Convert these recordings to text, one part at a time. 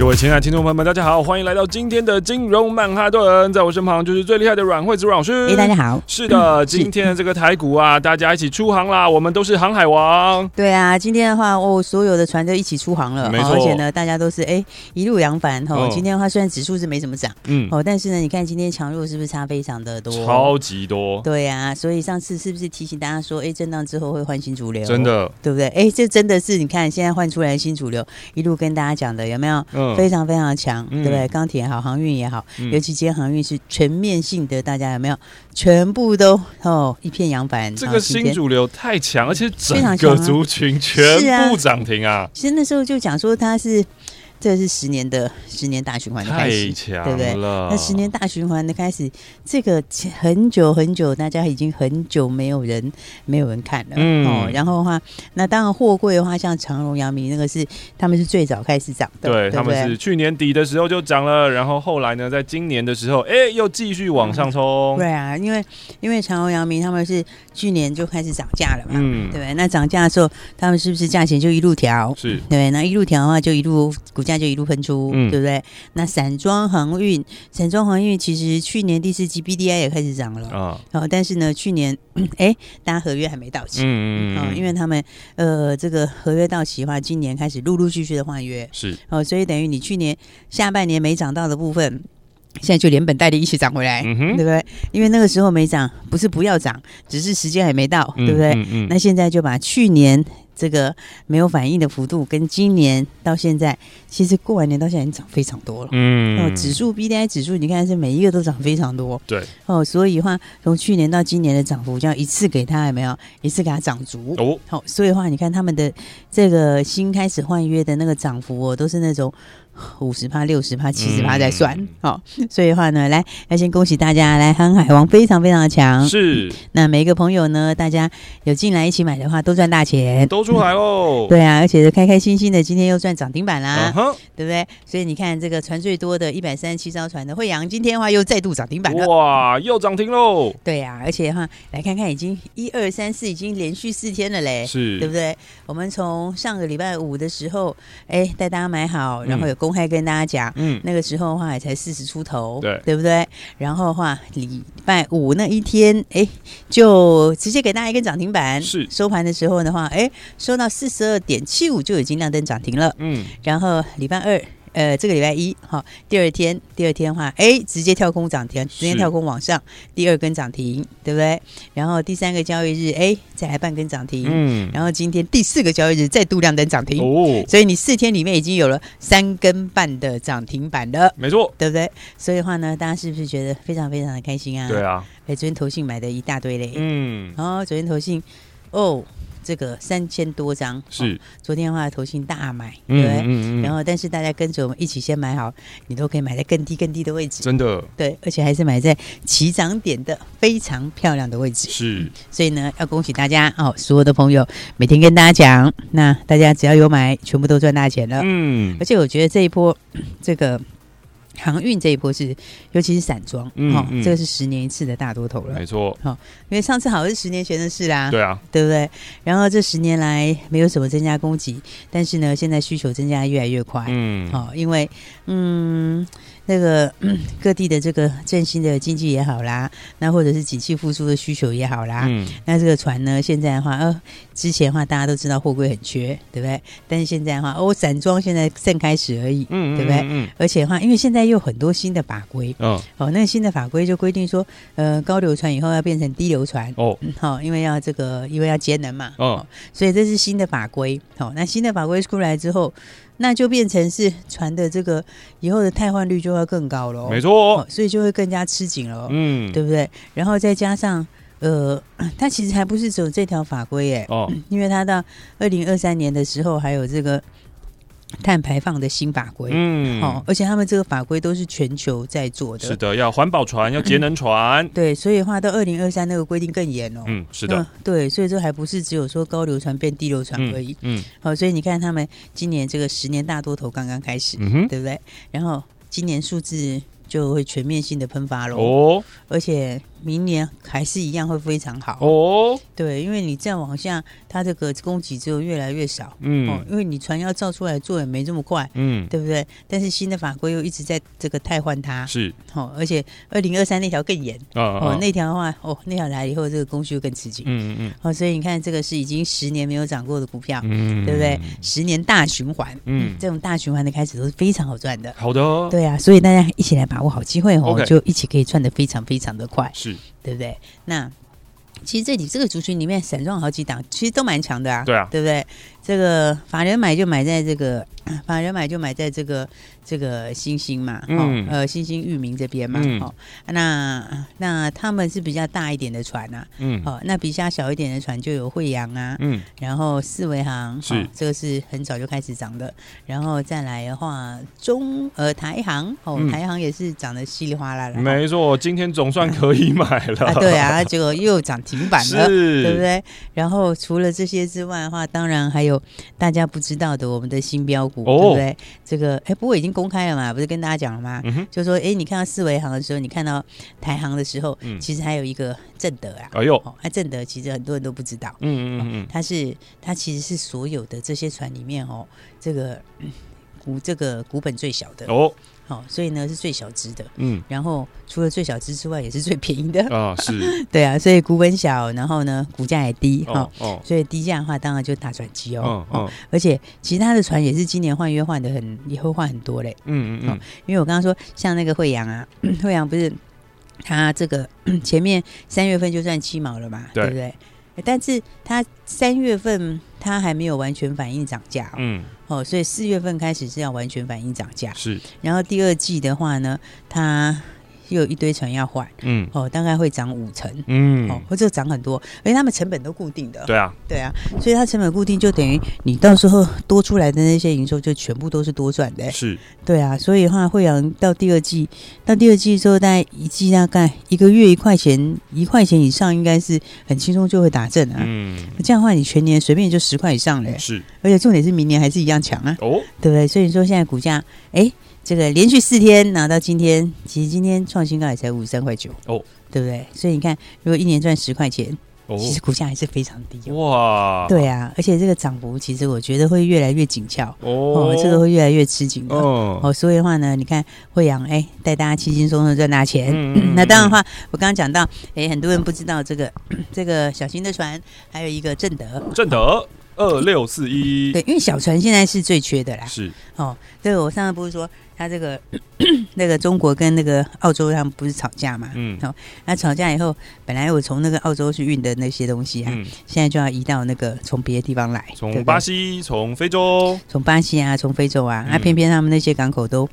各位亲爱的听众朋友们，大家好，欢迎来到今天的金融曼哈顿，在我身旁就是最厉害的阮惠子阮老师。哎，大家好。是的，今天的这个台股啊，大家一起出航啦，我们都是航海王。对啊，今天的话哦，所有的船都一起出航了，没错。而且呢，大家都是哎一路扬帆哈。今天的话，虽然指数是没怎么涨，嗯，哦，但是呢，你看今天强弱是不是差非常的多？超级多。对啊，所以上次是不是提醒大家说，哎，震荡之后会换新主流？真的，对不对？哎，这真的是你看现在换出来的新主流，一路跟大家讲的有没有？嗯，非常非常强。对不对？钢铁也好，航运也好，嗯、尤其今天航运是全面性的，大家有没有？全部都哦，一片扬帆。这个新主流太强，而且整个族群全部涨停啊！其实那时候就讲说它是。这是十年的十年大循环的开始，对不对？那十年大循环的开始，这个很久很久，大家已经很久没有人没有人看了。嗯，哦，然后的话，那当然货柜的话，像长荣、阳明那个是他们是最早开始涨的，对，他们是去年底的时候就涨了，然后后来呢，在今年的时候，哎，又继续往上冲。嗯。对啊，因为因为长荣、阳明他们是去年就开始涨价了嘛，嗯，对不对？那涨价的时候，他们是不是价钱就一路调？是对，那一路调的话，就一路股价。那就一路喷出，嗯、对不对？那散装航运，散装航运其实去年第四季 BDI 也开始涨了啊、哦，但是呢，去年 哎，大家合约还没到期，嗯嗯嗯、哦，因为他们呃，这个合约到期的话，今年开始陆陆续续的换约，是哦，所以等于你去年下半年没涨到的部分，现在就连本带利一起涨回来，嗯、对不对？因为那个时候没涨，不是不要涨，只是时间还没到，对不对？嗯嗯嗯、那现在就把去年。这个没有反应的幅度，跟今年到现在，其实过完年到现在已经涨非常多了。嗯，哦，指数 B D I 指数，你看是每一个都涨非常多。对，哦，所以的话从去年到今年的涨幅，就要一次给它有没有？一次给它涨足。哦，好、哦，所以的话你看他们的这个新开始换约的那个涨幅哦，都是那种。五十趴、六十趴、七十趴再算，好、嗯哦，所以的话呢，来要先恭喜大家，来航海王非常非常的强，是。那每一个朋友呢，大家有进来一起买的话，都赚大钱，都出来喽、嗯。对啊，而且是开开心心的，今天又赚涨停板啦，uh 对不对？所以你看这个船最多的一百三十七艘船的惠阳，今天的话又再度涨停板了，哇，又涨停喽。对呀、啊，而且的话来看看，已经一二三四，已经连续四天了嘞，是对不对？我们从上个礼拜五的时候，哎，带大家买好，然后有。公开跟大家讲，嗯，那个时候的话也才四十出头，对，对不对？然后的话礼拜五那一天，哎，就直接给大家一个涨停板，是。收盘的时候的话，哎，收到四十二点七五就已经亮灯涨停了，嗯，然后礼拜二。呃，这个礼拜一哈，第二天，第二天的话，哎，直接跳空涨停，直接跳空往上，第二根涨停，对不对？然后第三个交易日，哎，再来半根涨停，嗯，然后今天第四个交易日再度亮灯涨停，哦，所以你四天里面已经有了三根半的涨停板了，没错，对不对？所以的话呢，大家是不是觉得非常非常的开心啊？对啊，哎，昨天投信买的一大堆嘞，嗯，然后昨天投信，哦。这个三千多张是、哦、昨天的话，投信大买，对不对？嗯嗯嗯、然后，但是大家跟着我们一起先买好，你都可以买在更低更低的位置，真的。对，而且还是买在起涨点的非常漂亮的位置。是，所以呢，要恭喜大家哦！所有的朋友每天跟大家讲，那大家只要有买，全部都赚大钱了。嗯，而且我觉得这一波这个。航运这一波是，尤其是散装，哈、嗯。嗯哦，这个是十年一次的大多头了，没错，哈、哦，因为上次好像是十年前的事啦，对啊，对不对？然后这十年来没有什么增加供给，但是呢，现在需求增加越来越快，嗯，好、哦，因为，嗯。那个 各地的这个振兴的经济也好啦，那或者是景气复苏的需求也好啦，嗯，那这个船呢，现在的话，呃，之前的话大家都知道货柜很缺，对不对？但是现在的话，哦，散装现在正开始而已，嗯，对不对？嗯，而且的话，因为现在又有很多新的法规，哦，哦，那个新的法规就规定说，呃，高流船以后要变成低流船，哦，好、嗯，因为要这个，因为要节能嘛，哦，所以这是新的法规，好，那新的法规出来之后。那就变成是船的这个以后的汰换率就会更高了，没错、哦，所以就会更加吃紧了，嗯，对不对？然后再加上，呃，它其实还不是只有这条法规耶，哦，因为它到二零二三年的时候还有这个碳排放的新法规，嗯，哦，而且他们这个法规都是全球在做的，是的，要环保船，要节能船，嗯、对，所以的话到二零二三那个规定更严哦，嗯，是的、嗯，对，所以这还不是只有说高流船变低流船而已，嗯，好、嗯。哦，所以你看他们今年这个十年大多头刚刚开始，对不对？然后今年数字就会全面性的喷发了哦，而且。明年还是一样会非常好。哦，对，因为你再往下，它这个供给就越来越少，嗯，哦，因为你船要造出来做也没这么快，嗯，对不对？但是新的法规又一直在这个汰换它，是，哦，而且二零二三那条更严，哦，哦，那条的话，哦，那条来以后，这个供需又更刺激，嗯嗯，哦，所以你看，这个是已经十年没有涨过的股票，嗯，对不对？十年大循环，嗯，这种大循环的开始都是非常好赚的，好的，哦，对啊，所以大家一起来把握好机会哦，就一起可以赚得非常非常的快，是。对不对？那其实这里这个族群里面，散装好几档，其实都蛮强的啊。对啊，对不对？这个法人买就买在这个，法人买就买在这个。这个星星嘛，嗯，呃，星星域名这边嘛，哦，那那他们是比较大一点的船呐，嗯，哦，那比较小一点的船就有惠阳啊，嗯，然后四维航是。这个是很早就开始涨的，然后再来的话，中呃台航哦，台航也是涨得稀里哗啦的，没错，今天总算可以买了，对啊，结果又涨停板了，对不对？然后除了这些之外的话，当然还有大家不知道的我们的新标股，对不对？这个哎，不过已经。公开了嘛？不是跟大家讲了吗？嗯、就说，哎、欸，你看到四维行的时候，你看到台行的时候，嗯、其实还有一个正德啊。哎呦，哦，那正德其实很多人都不知道。嗯嗯嗯，它是它其实是所有的这些船里面哦，这个股、嗯、这个股本最小的。哦。哦，所以呢是最小只的，嗯，然后除了最小只之外，也是最便宜的。啊，是，对啊，所以股本小，然后呢股价也低，哈，哦，所以低价的话，当然就大转机哦，哦，而且其他的船也是今年换约换的很，也会换很多嘞，嗯嗯嗯，因为我刚刚说像那个惠阳啊，惠阳不是他这个 前面三月份就算七毛了嘛，对不对？但是他三月份他还没有完全反映涨价，嗯。哦，所以四月份开始是要完全反映涨价，是。然后第二季的话呢，它。又有一堆船要换，嗯，哦，大概会涨五成，嗯，哦，或者涨很多，而且他们成本都固定的，对啊，对啊，所以它成本固定就等于你到时候多出来的那些营收就全部都是多赚的，是，对啊，所以的话惠阳到第二季，到第二季之后，大概一季大概一个月一块钱，一块钱以上应该是很轻松就会打正啊，嗯，这样的话你全年随便就十块以上嘞，是，而且重点是明年还是一样强啊，哦，对不对？所以说现在股价，哎。这个连续四天拿到今天，其实今天创新高也才五十三块九哦，对不对？所以你看，如果一年赚十块钱，哦、其实股价还是非常低哇。对啊，而且这个涨幅其实我觉得会越来越紧俏。哦，哦，这个会越来越吃紧的。哦，哦。所以的话呢，你看惠阳哎，带大家轻轻松松赚大钱。嗯嗯、那当然的话，我刚刚讲到哎，很多人不知道这个 这个小型的船，还有一个正德，正德二六四一。对，因为小船现在是最缺的啦。是哦，对，我上次不是说。他这个 那个中国跟那个澳洲他们不是吵架嘛？嗯，好，那吵架以后，本来我从那个澳洲去运的那些东西啊，嗯、现在就要移到那个从别的地方来，从巴西、从非洲、从巴西啊，从非洲啊，那、嗯啊、偏偏他们那些港口都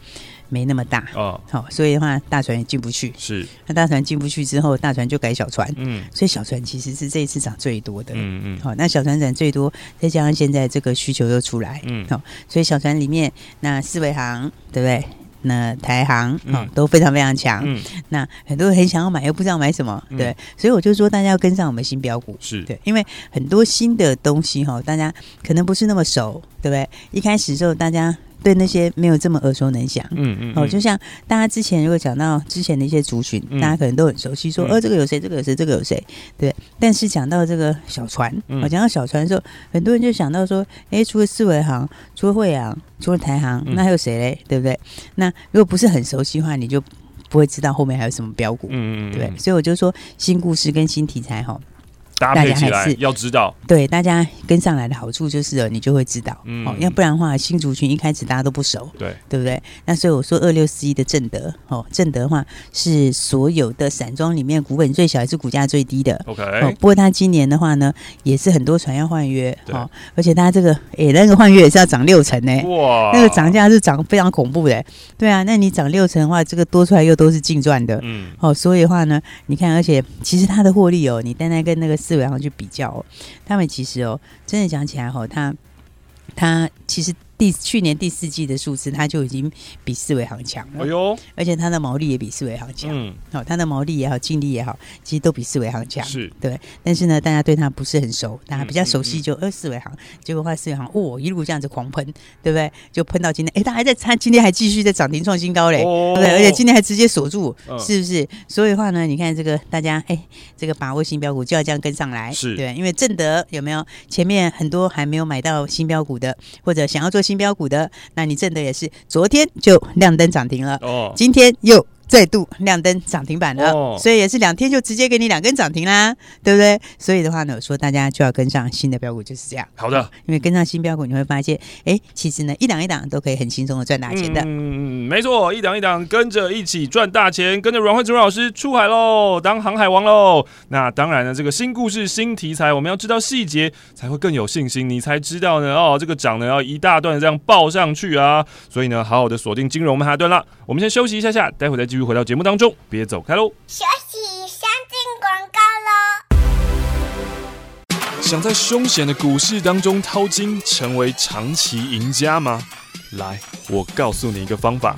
没那么大哦，好，所以的话大船也进不去。是，那大船进不去之后，大船就改小船。嗯，所以小船其实是这一次涨最多的。嗯嗯，好，那小船涨最多，再加上现在这个需求又出来，嗯，好，所以小船里面那四维行。对不对？那台航哦、嗯、都非常非常强。嗯，那很多人很想要买，又不知道买什么。嗯、对，所以我就说大家要跟上我们新标股。是对，因为很多新的东西哈，大家可能不是那么熟，对不对？一开始的时候大家。对那些没有这么耳熟能详，嗯嗯，哦，就像大家之前如果讲到之前的一些族群，嗯、大家可能都很熟悉，说，呃、这个有谁，这个有谁，这个有谁，对。但是讲到这个小船，我、嗯、讲到小船的时候，很多人就想到说，哎，除了四维行，除了惠阳，除了台行，那还有谁嘞？对不对？那如果不是很熟悉的话，你就不会知道后面还有什么标股，嗯嗯，对。所以我就说，新故事跟新题材，哈。搭配起来要知道，对大家跟上来的好处就是，你就会知道，嗯，哦，要不然的话，新族群一开始大家都不熟，对，对不对？那所以我说二六四一的正德，哦，正德的话是所有的散装里面股本最小，也是股价最低的，OK。哦，不过他今年的话呢，也是很多船要换约，哦，而且他这个，诶，那个换约也是要涨六成呢，哇，那个涨价是涨非常恐怖的，对啊，那你涨六成的话，这个多出来又都是净赚的，嗯，哦，所以的话呢，你看，而且其实它的获利哦，你单单跟那个。思维上去比较，他们其实哦，真的讲起来哈，他他其实第去年第四季的数字，它就已经比四维行强了。哎呦，而且它的毛利也比四维行强。嗯，好，它的毛利也好，净利也好，其实都比四维行强。是对，但是呢，大家对它不是很熟，大家比较熟悉就呃四维行，结果话四维航哦一路这样子狂喷，对不对？就喷到今天，哎，它还在，它今天还继续在涨停创新高嘞，哦、对，而且今天还直接锁住，嗯、是不是？所以的话呢，你看这个大家，哎，这个把握新标股就要这样跟上来，是对，因为正德有没有前面很多还没有买到新标股的，或者想要做新标股的，那你挣的也是昨天就亮灯涨停了，哦，今天又。再度亮灯涨停板了，哦、所以也是两天就直接给你两根涨停啦，对不对？所以的话呢，我说大家就要跟上新的标股，就是这样。好的，因为跟上新标股，你会发现，哎，其实呢，一档一档都可以很轻松的赚大钱的。嗯，没错，一档一档跟着一起赚大钱，跟着阮慧慈老师出海喽，当航海王喽。那当然呢，这个新故事、新题材，我们要知道细节，才会更有信心，你才知道呢，哦，这个涨呢要一大段这样爆上去啊。所以呢，好好的锁定金融曼哈顿啦。我们先休息一下下，待会再继续回到节目当中，别走开喽！休息，先进广告喽。想在凶险的股市当中淘金，成为长期赢家吗？来，我告诉你一个方法。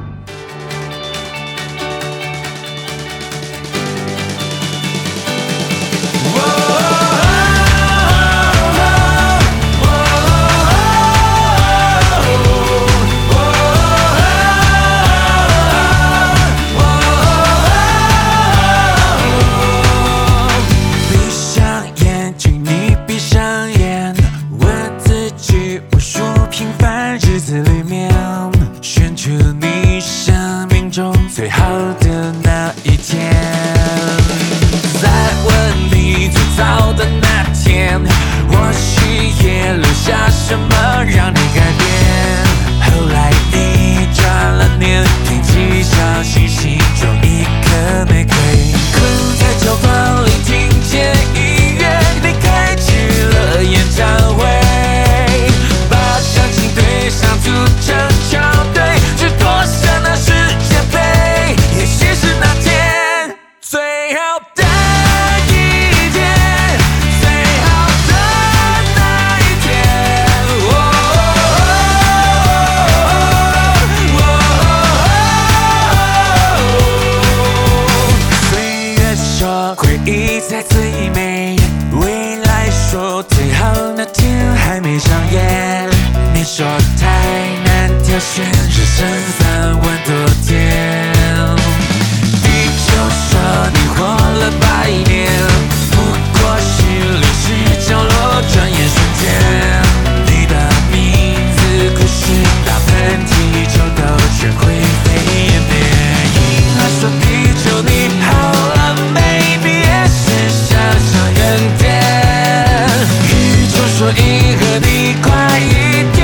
你和，你快一点，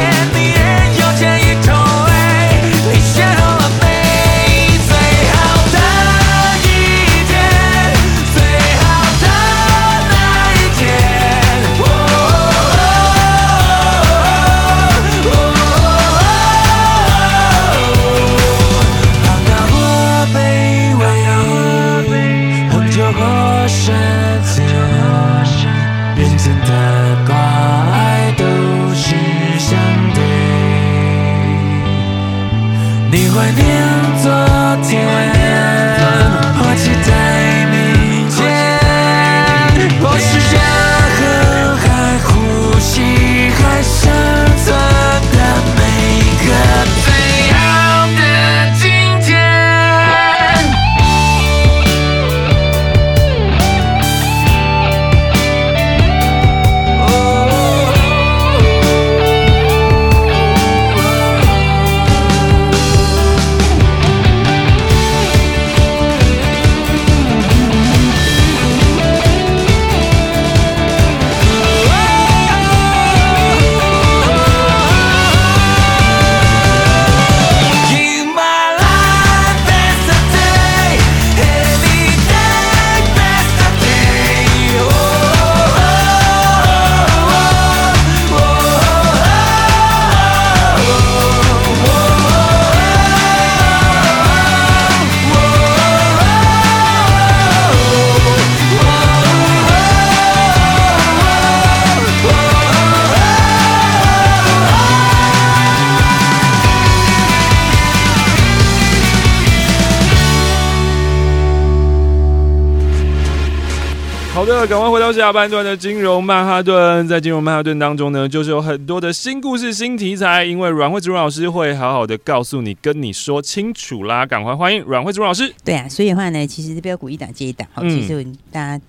赶快回到下半段的金融曼哈顿，在金融曼哈顿当中呢，就是有很多的新故事、新题材，因为阮慧子阮老师会好好的告诉你，跟你说清楚啦。赶快欢迎阮慧子阮老师。对啊，所以的话呢，其实标股一档接一档，好，其实大家。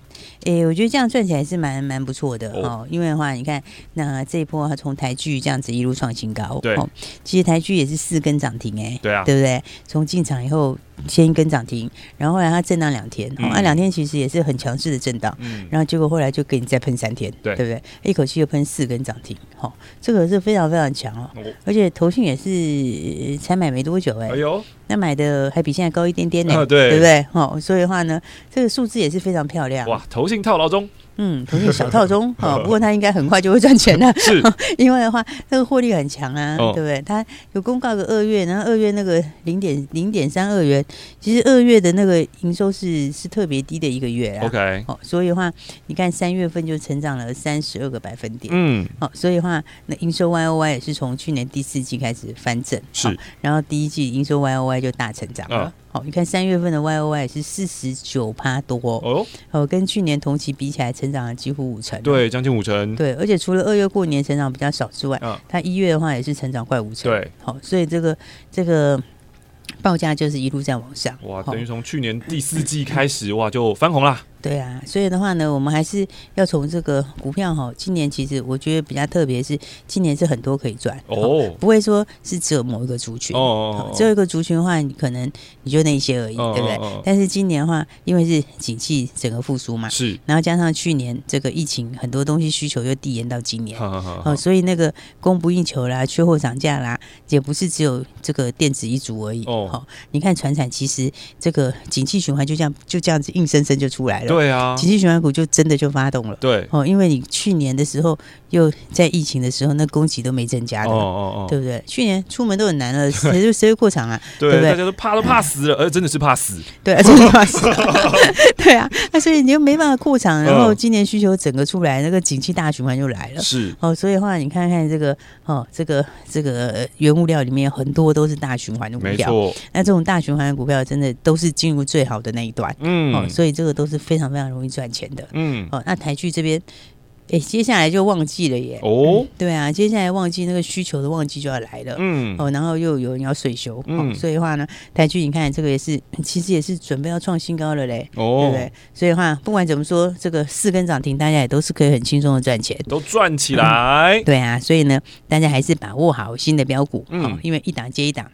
诶、欸，我觉得这样赚起来是蛮蛮不错的哦。因为的话，你看那这一波它从台剧这样子一路创新高，对，哦、其实台剧也是四根涨停，哎，对啊，对不对？从进场以后先一根涨停，然后后来它震荡两天，那、嗯、两、啊、天其实也是很强势的震荡，嗯，然后结果后来就给你再喷三天，对，对不对？一口气又喷四根涨停，哦，这个是非常非常强哦，而且投信也是才买没多久，哎，哎呦，那买的还比现在高一点点呢，啊、对，对不对？哦，所以的话呢，这个数字也是非常漂亮，哇，投信套牢中。嗯，投信小套中哈，不过他应该很快就会赚钱了，是，因为的话，那个获利很强啊，哦、对不对？他有公告个二月，然后二月那个零点零点三二元，其实二月的那个营收是是特别低的一个月啊。OK，哦，所以的话，你看三月份就成长了三十二个百分点，嗯，好，所以的话，那营收 Y O Y 也是从去年第四季开始翻正，是，然后第一季营收 Y O Y 就大成长了。哦好，你看三月份的 Y O Y 是四十九趴多哦，哦，跟去年同期比起来，成长了几乎五成，对，将近五成，对，而且除了二月过年成长比较少之外，啊，它一月的话也是成长快五成，对，好，所以这个这个报价就是一路在往上，哇，等于从去年第四季开始，哇，就翻红了。对啊，所以的话呢，我们还是要从这个股票哈。今年其实我觉得比较特别，是今年是很多可以赚哦，不会说是只有某一个族群哦。只有一个族群的话，你可能你就那一些而已，对不对？但是今年的话，因为是景气整个复苏嘛，是，然后加上去年这个疫情，很多东西需求又递延到今年，哦，所以那个供不应求啦，缺货涨价啦，也不是只有这个电子一族而已哦。你看船产，其实这个景气循环就这样就这样子硬生生就出来了。对啊，景气循环股就真的就发动了。对哦，因为你去年的时候又在疫情的时候，那供给都没增加的，哦哦哦，对不对？去年出门都很难了，谁就谁会过场啊？对不对？大家都怕都怕死了，而 真的是怕死。对，真的怕死。对啊，那所以你又没办法过场，然后今年需求整个出来，那个景气大循环就来了。是哦，所以的话，你看看这个哦，这个这个原物料里面很多都是大循环的股票。那这种大循环的股票真的都是进入最好的那一段。嗯，哦，所以这个都是非常。非常容易赚钱的，嗯，哦，那台剧这边，哎、欸，接下来就旺季了耶，哦、嗯，对啊，接下来旺季那个需求的旺季就要来了，嗯，哦，然后又有人要水修，嗯、哦，所以的话呢，台剧你看这个也是，其实也是准备要创新高了嘞，哦，对不对？所以的话，不管怎么说，这个四根涨停，大家也都是可以很轻松的赚钱，都赚起来、嗯，对啊，所以呢，大家还是把握好新的标股，嗯、哦，因为一档接一档。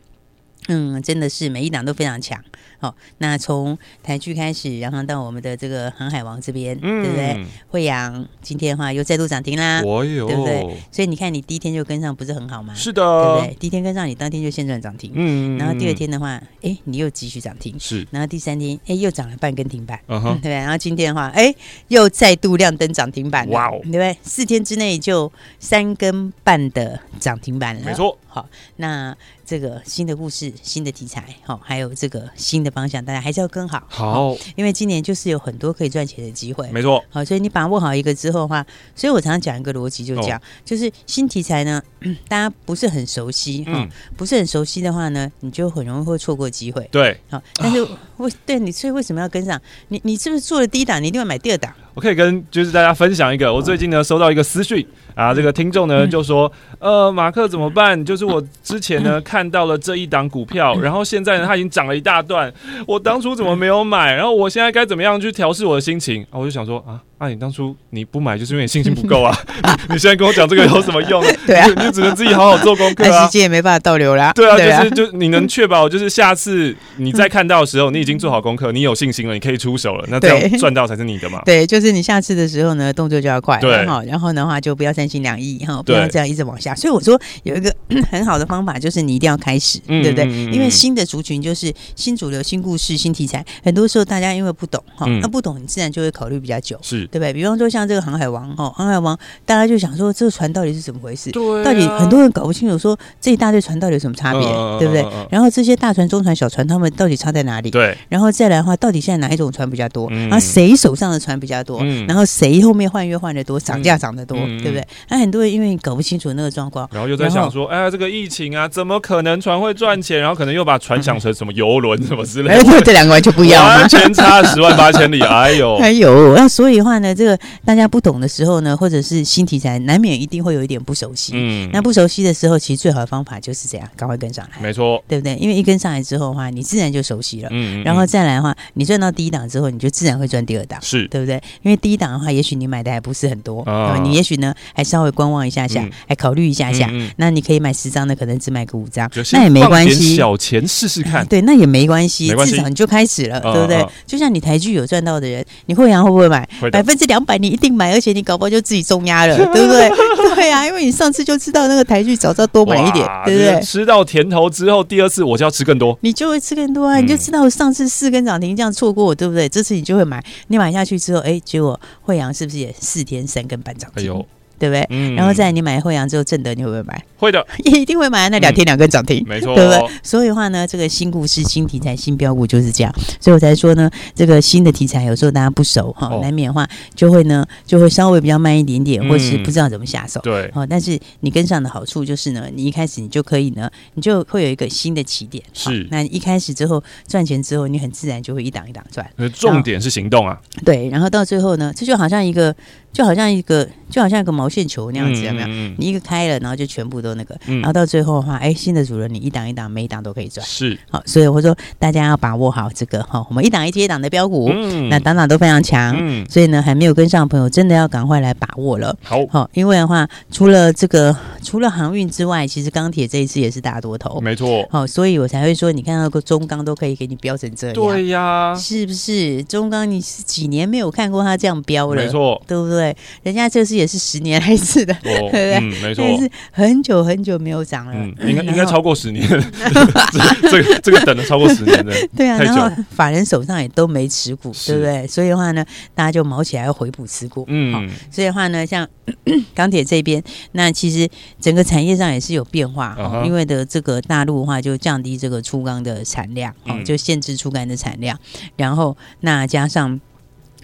嗯，真的是每一档都非常强。好、哦，那从台剧开始，然后到我们的这个航海王这边，嗯、对不对？惠阳今天的话又再度涨停啦，对不对？所以你看，你第一天就跟上，不是很好吗？是的，对不对？第一天跟上，你当天就先赚涨停。嗯，然后第二天的话，哎，你又继续涨停。是，然后第三天，哎，又涨了半根停板。嗯哼，对不对？然后今天的话，哎，又再度亮灯涨停板。哇哦，对不对？四天之内就三根半的涨停板了。没错。好，那这个新的故事、新的题材，好，还有这个新的方向，大家还是要跟好。好，因为今年就是有很多可以赚钱的机会。没错。好，所以你把握好一个之后的话，所以我常常讲一个逻辑，就讲，就是新题材呢，大家不是很熟悉，嗯，不是很熟悉的话呢，你就很容易会错过机会。对。好，但是 为对你，所以为什么要跟上？你你是不是做了第一档，你一定要买第二档？我可以跟就是大家分享一个，我最近呢收到一个私讯啊，这个听众呢就说，呃，马克怎么办？就是我之前呢 看到了这一档股票，然后现在呢它已经涨了一大段，我当初怎么没有买？然后我现在该怎么样去调试我的心情？啊，我就想说啊。啊，你当初你不买，就是因为你信心不够啊！你你现在跟我讲这个有什么用？对啊，你就只能自己好好做功课啊。时间也没办法倒流啦。对啊，就是就你能确保，就是下次你再看到的时候，你已经做好功课，你有信心了，你可以出手了。那这样赚到才是你的嘛。对，就是你下次的时候呢，动作就要快。对，好，然后的话就不要三心两意哈，不要这样一直往下。所以我说有一个 很好的方法，就是你一定要开始，对不对？因为新的族群就是新主流、新故事、新题材，很多时候大家因为不懂哈，那不懂你自然就会考虑比较久，是对不对？比方说像。这个航海王哦，航海王，大家就想说这个船到底是怎么回事？对、啊，到底很多人搞不清楚，说这一大堆船到底有什么差别，呃、对不对？然后这些大船、中船、小船，他们到底差在哪里？对。然后再来的话，到底现在哪一种船比较多？嗯、然后谁手上的船比较多？嗯、然后谁后面换约换的多，涨价涨得多，嗯、对不对？那很多人因为搞不清楚那个状况，然后又在想说，哎呀，这个疫情啊，怎么可能船会赚钱？然后可能又把船想成什么游轮什么之类的。哎，这两个完全不一样，完全差十万八千里。哎呦，哎呦，那所以的话呢，这个大家不懂的时候。呢，或者是新题材，难免一定会有一点不熟悉。嗯，那不熟悉的时候，其实最好的方法就是这样，赶快跟上来。没错，对不对？因为一跟上来之后的话，你自然就熟悉了。嗯，然后再来的话，你赚到第一档之后，你就自然会赚第二档，是对不对？因为第一档的话，也许你买的还不是很多，啊，你也许呢还稍微观望一下下，还考虑一下下。那你可以买十张的，可能只买个五张，那也没关系，小钱试试看。对，那也没关系，至少你就开始了，对不对？就像你台剧有赚到的人，你会员会不会买？百分之两百你一定买，而且你搞不好就自己重压了。对不对？对啊，因为你上次就知道那个台剧，早知道多买一点，对不对？吃到甜头之后，第二次我就要吃更多，你就会吃更多啊！你就知道上次四根涨停这样错过，对不对？这次你就会买，你买下去之后，哎，结果惠阳是不是也四天三根半涨停？哎呦！对不对？嗯、然后在你买惠阳之后，正德你会不会买？会的，一定会买。那两天两根涨停，嗯、没错、哦，对不对？所以的话呢，这个新故事、新题材、新标股就是这样。所以我才说呢，这个新的题材有时候大家不熟哈，难免的话就会呢，就会稍微比较慢一点点，或是不知道怎么下手。对、嗯，哦，但是你跟上的好处就是呢，你一开始你就可以呢，你就会有一个新的起点。是，那一开始之后赚钱之后，你很自然就会一档一档赚。重点是行动啊。对，然后到最后呢，这就好像一个。就好像一个，就好像一个毛线球那样子，有没有？你一个开了，然后就全部都那个，然后到最后的话，哎，新的主人你一档一档，每一档都可以赚。是，好，所以我说大家要把握好这个哈，我们一档一接一档的标股，那档档都非常强，所以呢，还没有跟上的朋友，真的要赶快来把握了。好，好，因为的话，除了这个，除了航运之外，其实钢铁这一次也是大多头，没错。好，所以我才会说，你看到个中钢都可以给你标成这样，对呀，是不是？中钢你是几年没有看过它这样标了？没错，对不对？人家这次也是十年来一次的，对不对？没错，是很久很久没有涨了，应该应该超过十年。这个这个等了超过十年的，对啊。然后法人手上也都没持股，对不对？所以的话呢，大家就卯起来要回补持股。嗯，所以的话呢，像 钢铁这边，那其实整个产业上也是有变化，因为的这个大陆的话就降低这个粗钢的产量，哦，就限制粗钢的产量，然后那加上。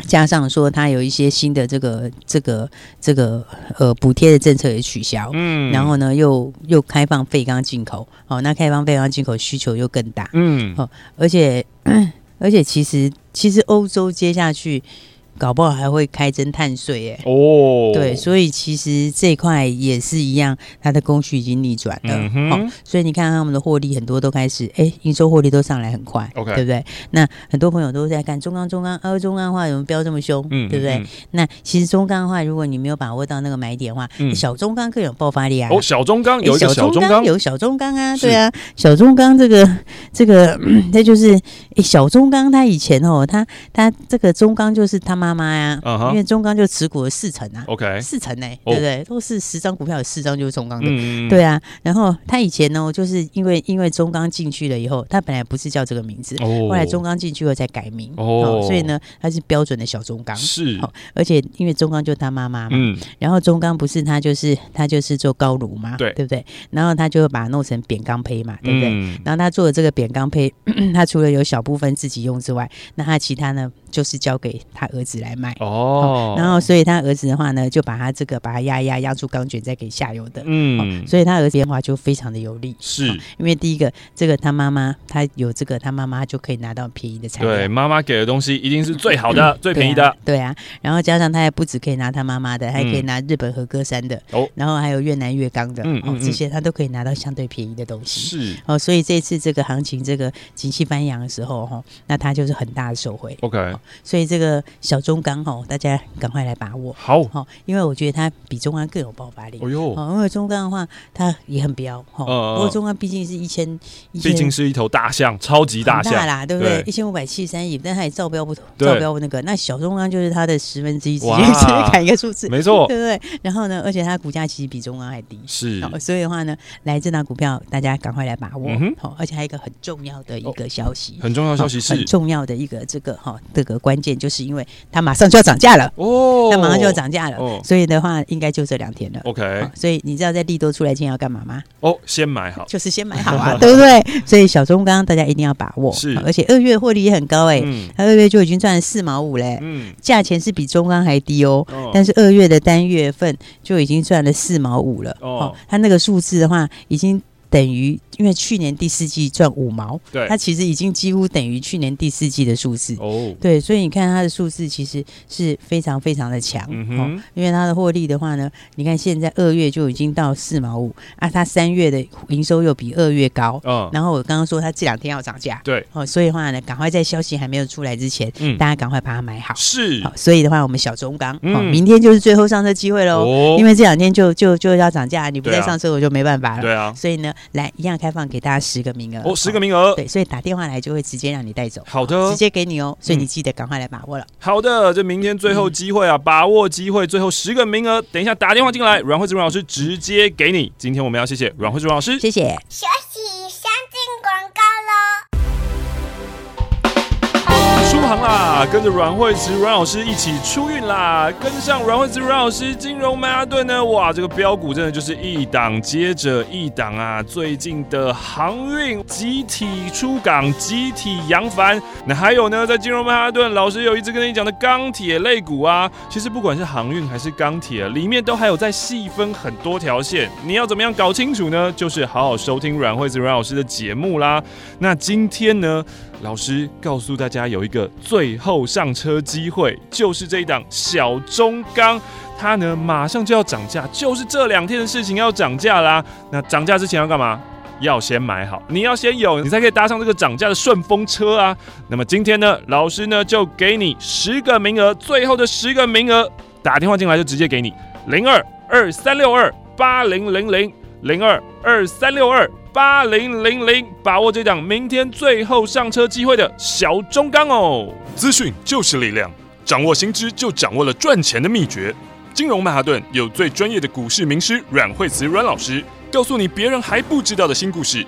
加上说，它有一些新的这个这个这个呃补贴的政策也取消，嗯，然后呢又又开放废钢进口，哦，那开放废钢进口需求又更大，嗯，哦，而且 而且其实其实欧洲接下去。搞不好还会开征碳税哎哦，对，所以其实这块也是一样，它的供需已经逆转了，嗯、哼哦，所以你看他们的获利很多都开始哎，营收获利都上来很快，OK，对不对？那很多朋友都在看中钢，中钢，呃，中钢的话有没有飙这么凶？嗯，对不对？嗯、那其实中钢的话，如果你没有把握到那个买点的话，嗯、小中钢更有爆发力啊！哦，小中钢有小中钢有小中钢啊，对啊，小中钢这个这个，那、嗯、就是小中钢，他以前哦，他他这个中钢就是他妈。妈妈呀，因为中钢就持股了四成啊，OK，四成呢，对不对？都是十张股票有四张就是中钢的，对啊。然后他以前呢，就是因为因为中钢进去了以后，他本来不是叫这个名字，后来中钢进去后才改名，哦，所以呢，他是标准的小中钢，是，而且因为中钢就他妈妈嘛，嗯，然后中钢不是他就是他就是做高炉嘛，对，对不对？然后他就把它弄成扁钢胚嘛，对不对？然后他做的这个扁钢胚，他除了有小部分自己用之外，那他其他呢？就是交给他儿子来卖。哦，然后所以他儿子的话呢，就把他这个把它压压压出钢卷，再给下游的，嗯，所以他儿子的话就非常的有利，是。因为第一个这个他妈妈他有这个他妈妈就可以拿到便宜的材料，对，妈妈给的东西一定是最好的、最便宜的，对啊，然后加上他还不止可以拿他妈妈的，还可以拿日本和歌山的哦，然后还有越南越钢的，嗯嗯，这些他都可以拿到相对便宜的东西，是。哦，所以这次这个行情这个景气翻扬的时候哈，那他就是很大的受惠，OK。所以这个小中钢吼，大家赶快来把握。好，因为我觉得它比中钢更有爆发力。哦呦，因为中钢的话，它也很彪。哈，不过中钢毕竟是一千，毕竟是一头大象，超级大象啦，对不对？一千五百七十三亿，但它也照标不，照标那个。那小中钢就是它的十分之一，直接砍一个数字，没错，对不对？然后呢，而且它股价其实比中钢还低，是。所以的话呢，来这档股票，大家赶快来把握。好，而且还有一个很重要的一个消息，很重要消息是很重要的一个这个哈，这个关键就是。因为它马上就要涨价了。哦，它马上就要涨价了，哦、所以的话应该就这两天了。OK，所以你知道在利多出来前要干嘛吗？哦，先买好，就是先买好啊，对不对？所以小中钢大家一定要把握，是，而且二月获利也很高哎、欸，嗯、它二月就已经赚了四毛五嘞，嗯，价钱是比中钢还低哦，哦。但是二月的单月份就已经赚了四毛五了。哦，它那个数字的话已经等于。因为去年第四季赚五毛，对，它其实已经几乎等于去年第四季的数字哦。对，所以你看它的数字其实是非常非常的强、嗯、哼哦。因为它的获利的话呢，你看现在二月就已经到四毛五啊，它三月的营收又比二月高。嗯，然后我刚刚说它这两天要涨价，对哦，所以的话呢，赶快在消息还没有出来之前，嗯，大家赶快把它买好。是，好，所以的话，我们小中钢，嗯、哦，明天就是最后上车机会喽。哦，因为这两天就就就要涨价，你不再上车我就没办法了。对啊，所以呢，来一样开。放给大家十个名额哦，十个名额，对，所以打电话来就会直接让你带走，好的，直接给你哦，所以你记得赶快来把握了。好的，这明天最后机会啊，把握机会，最后十个名额，等一下打电话进来，阮慧芝阮老师直接给你。今天我们要谢谢阮慧芝阮老师，谢谢。啦！跟着阮惠慈阮老师一起出运啦！跟上阮惠慈阮老师金融曼哈顿呢？哇，这个标股真的就是一档接着一档啊！最近的航运集体出港，集体扬帆。那还有呢，在金融曼哈顿，老师有一直跟你讲的钢铁类股啊，其实不管是航运还是钢铁，里面都还有在细分很多条线。你要怎么样搞清楚呢？就是好好收听阮惠慈阮老师的节目啦。那今天呢？老师告诉大家，有一个最后上车机会，就是这一档小中钢，它呢马上就要涨价，就是这两天的事情要涨价啦。那涨价之前要干嘛？要先买好，你要先有，你才可以搭上这个涨价的顺风车啊。那么今天呢，老师呢就给你十个名额，最后的十个名额，打电话进来就直接给你零二二三六二八零零零零二二三六二。八零零零，把握这档明天最后上车机会的小中钢哦！资讯就是力量，掌握新知就掌握了赚钱的秘诀。金融曼哈顿有最专业的股市名师阮惠慈阮老师，告诉你别人还不知道的新故事。